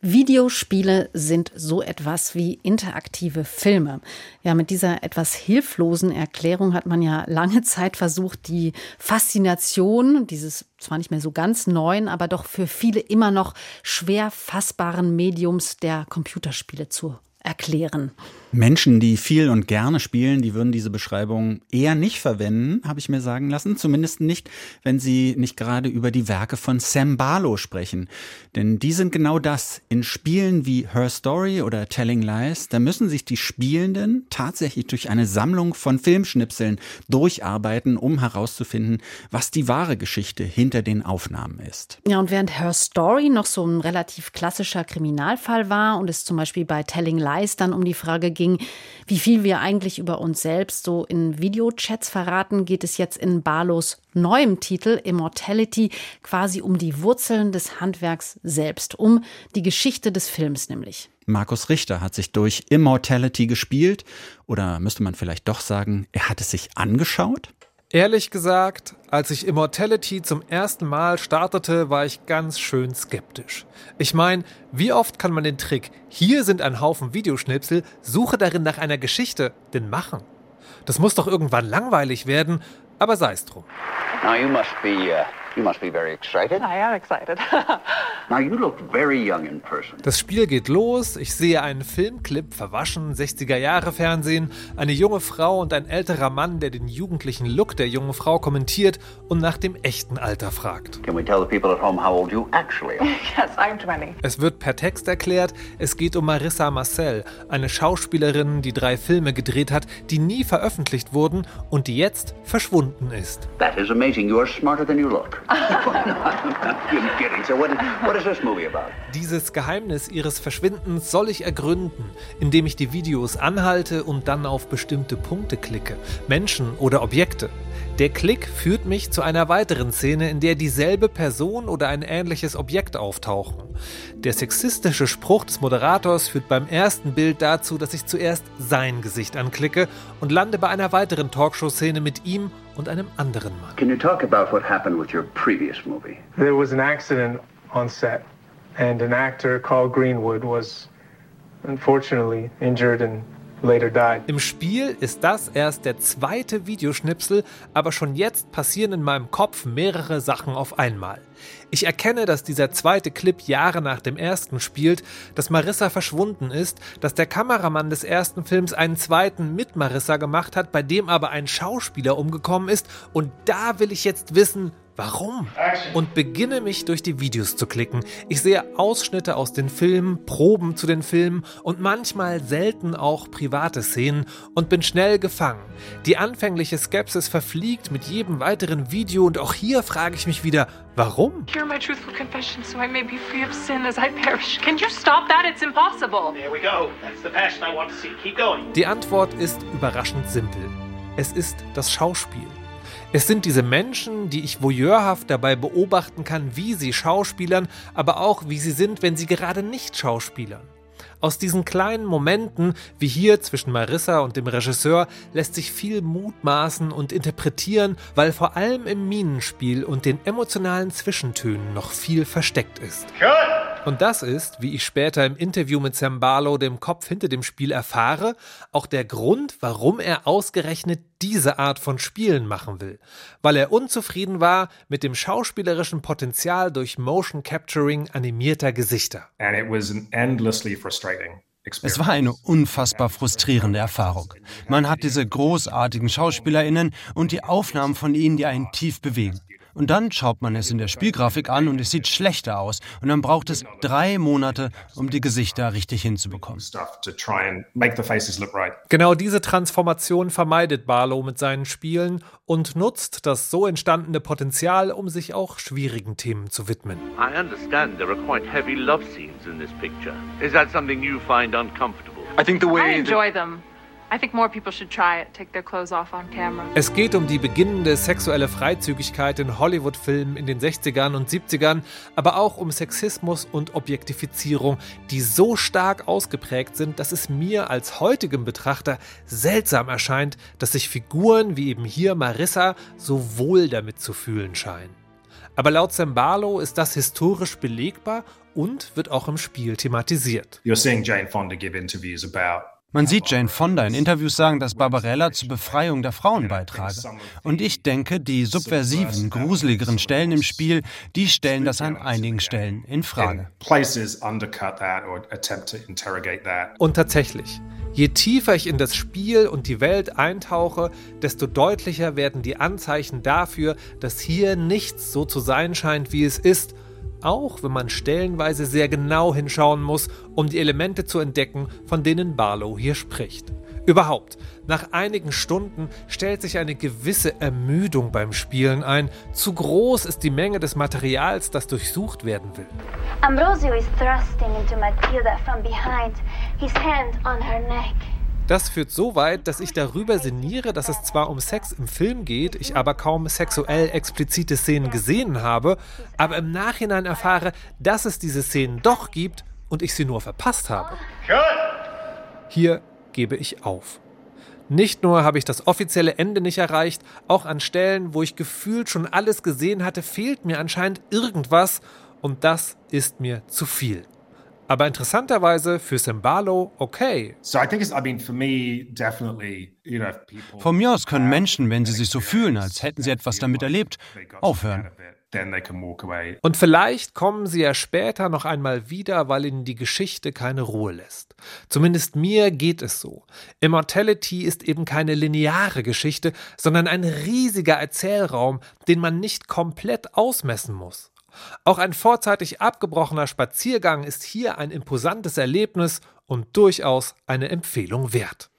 Videospiele sind so etwas wie interaktive Filme. Ja, mit dieser etwas hilflosen Erklärung hat man ja lange Zeit versucht, die Faszination dieses zwar nicht mehr so ganz neuen, aber doch für viele immer noch schwer fassbaren Mediums der Computerspiele zu erklären. Menschen, die viel und gerne spielen, die würden diese Beschreibung eher nicht verwenden, habe ich mir sagen lassen. Zumindest nicht, wenn sie nicht gerade über die Werke von Sam Barlow sprechen. Denn die sind genau das. In Spielen wie Her Story oder Telling Lies, da müssen sich die Spielenden tatsächlich durch eine Sammlung von Filmschnipseln durcharbeiten, um herauszufinden, was die wahre Geschichte hinter den Aufnahmen ist. Ja, und während Her Story noch so ein relativ klassischer Kriminalfall war und es zum Beispiel bei Telling Lies dann um die Frage ging, wie viel wir eigentlich über uns selbst so in Videochats verraten, geht es jetzt in Barlos neuem Titel Immortality quasi um die Wurzeln des Handwerks selbst, um die Geschichte des Films nämlich. Markus Richter hat sich durch Immortality gespielt oder müsste man vielleicht doch sagen, er hat es sich angeschaut? Ehrlich gesagt, als ich Immortality zum ersten Mal startete, war ich ganz schön skeptisch. Ich meine, wie oft kann man den Trick, hier sind ein Haufen Videoschnipsel, suche darin nach einer Geschichte, denn machen? Das muss doch irgendwann langweilig werden, aber sei es drum. Now you must be uh, You must be very excited. I am excited. Now you look very young in person. Das Spiel geht los. Ich sehe einen Filmclip, verwaschen, 60er Jahre Fernsehen, eine junge Frau und ein älterer Mann, der den jugendlichen Look der jungen Frau kommentiert und nach dem echten Alter fragt. Can we tell the people at home how old you actually are? yes, I'm 20. Es wird per Text erklärt, es geht um Marissa Marcel, eine Schauspielerin, die drei Filme gedreht hat, die nie veröffentlicht wurden und die jetzt verschwunden ist. That is amazing. You are smarter than you look. Dieses Geheimnis ihres Verschwindens soll ich ergründen, indem ich die Videos anhalte und dann auf bestimmte Punkte klicke, Menschen oder Objekte. Der Klick führt mich zu einer weiteren Szene, in der dieselbe Person oder ein ähnliches Objekt auftauchen. Der sexistische Spruch des Moderators führt beim ersten Bild dazu, dass ich zuerst sein Gesicht anklicke und lande bei einer weiteren Talkshow-Szene mit ihm und einem anderen Mann. Can you talk about what happened with your previous movie? There was an accident on set and an actor called Greenwood was unfortunately injured and im Spiel ist das erst der zweite Videoschnipsel, aber schon jetzt passieren in meinem Kopf mehrere Sachen auf einmal. Ich erkenne, dass dieser zweite Clip Jahre nach dem ersten spielt, dass Marissa verschwunden ist, dass der Kameramann des ersten Films einen zweiten mit Marissa gemacht hat, bei dem aber ein Schauspieler umgekommen ist und da will ich jetzt wissen, Warum? Und beginne mich durch die Videos zu klicken. Ich sehe Ausschnitte aus den Filmen, Proben zu den Filmen und manchmal selten auch private Szenen und bin schnell gefangen. Die anfängliche Skepsis verfliegt mit jedem weiteren Video und auch hier frage ich mich wieder, warum? Hear my truthful confession so I may be free of sin as I perish. Can you stop that? It's impossible. There we go. That's the passion I want to see. Keep going. Die Antwort ist überraschend simpel. Es ist das Schauspiel. Es sind diese Menschen, die ich voyeurhaft dabei beobachten kann, wie sie schauspielern, aber auch wie sie sind, wenn sie gerade nicht schauspielern. Aus diesen kleinen Momenten, wie hier zwischen Marissa und dem Regisseur, lässt sich viel mutmaßen und interpretieren, weil vor allem im Minenspiel und den emotionalen Zwischentönen noch viel versteckt ist. Und das ist, wie ich später im Interview mit Sam Barlow, dem Kopf hinter dem Spiel, erfahre, auch der Grund, warum er ausgerechnet diese Art von Spielen machen will. Weil er unzufrieden war mit dem schauspielerischen Potenzial durch Motion Capturing animierter Gesichter. And it was endlessly frustrating. Es war eine unfassbar frustrierende Erfahrung. Man hat diese großartigen Schauspielerinnen und die Aufnahmen von ihnen, die einen tief bewegen. Und dann schaut man es in der Spielgrafik an und es sieht schlechter aus. Und dann braucht es drei Monate, um die Gesichter richtig hinzubekommen. Genau diese Transformation vermeidet Barlow mit seinen Spielen und nutzt das so entstandene Potenzial, um sich auch schwierigen Themen zu widmen. I understand there are quite heavy love scenes in this picture. Is that something you find uncomfortable? I think the way I enjoy them. Es geht um die beginnende sexuelle Freizügigkeit in Hollywood-Filmen in den 60ern und 70ern, aber auch um Sexismus und Objektifizierung, die so stark ausgeprägt sind, dass es mir als heutigem Betrachter seltsam erscheint, dass sich Figuren wie eben hier Marissa so wohl damit zu fühlen scheinen. Aber laut Zembalo ist das historisch belegbar und wird auch im Spiel thematisiert. You're seeing Jane Fonda give interviews about man sieht Jane Fonda in Interviews sagen, dass Barbarella zur Befreiung der Frauen beitrage. Und ich denke, die subversiven, gruseligeren Stellen im Spiel, die stellen das an einigen Stellen in Frage. Und tatsächlich, je tiefer ich in das Spiel und die Welt eintauche, desto deutlicher werden die Anzeichen dafür, dass hier nichts so zu sein scheint, wie es ist – auch wenn man stellenweise sehr genau hinschauen muss, um die Elemente zu entdecken, von denen Barlow hier spricht. Überhaupt, nach einigen Stunden stellt sich eine gewisse Ermüdung beim Spielen ein. Zu groß ist die Menge des Materials, das durchsucht werden will. Ambrosio is thrusting into Matilda from behind, his hand on her neck. Das führt so weit, dass ich darüber sinniere, dass es zwar um Sex im Film geht, ich aber kaum sexuell explizite Szenen gesehen habe, aber im Nachhinein erfahre, dass es diese Szenen doch gibt und ich sie nur verpasst habe. Hier gebe ich auf. Nicht nur habe ich das offizielle Ende nicht erreicht, auch an Stellen, wo ich gefühlt schon alles gesehen hatte, fehlt mir anscheinend irgendwas und das ist mir zu viel. Aber interessanterweise für Simbalo okay. Von mir aus können Menschen, wenn sie sich so fühlen, als hätten sie etwas damit erlebt, aufhören. Und vielleicht kommen sie ja später noch einmal wieder, weil ihnen die Geschichte keine Ruhe lässt. Zumindest mir geht es so. Immortality ist eben keine lineare Geschichte, sondern ein riesiger Erzählraum, den man nicht komplett ausmessen muss. Auch ein vorzeitig abgebrochener Spaziergang ist hier ein imposantes Erlebnis und durchaus eine Empfehlung wert.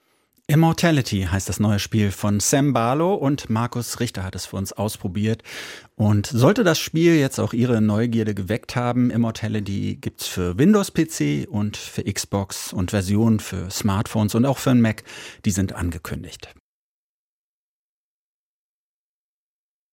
Immortality heißt das neue Spiel von Sam Barlow und Markus Richter hat es für uns ausprobiert. Und sollte das Spiel jetzt auch Ihre Neugierde geweckt haben, Immortality gibt's für Windows-PC und für Xbox und Versionen für Smartphones und auch für einen Mac, die sind angekündigt.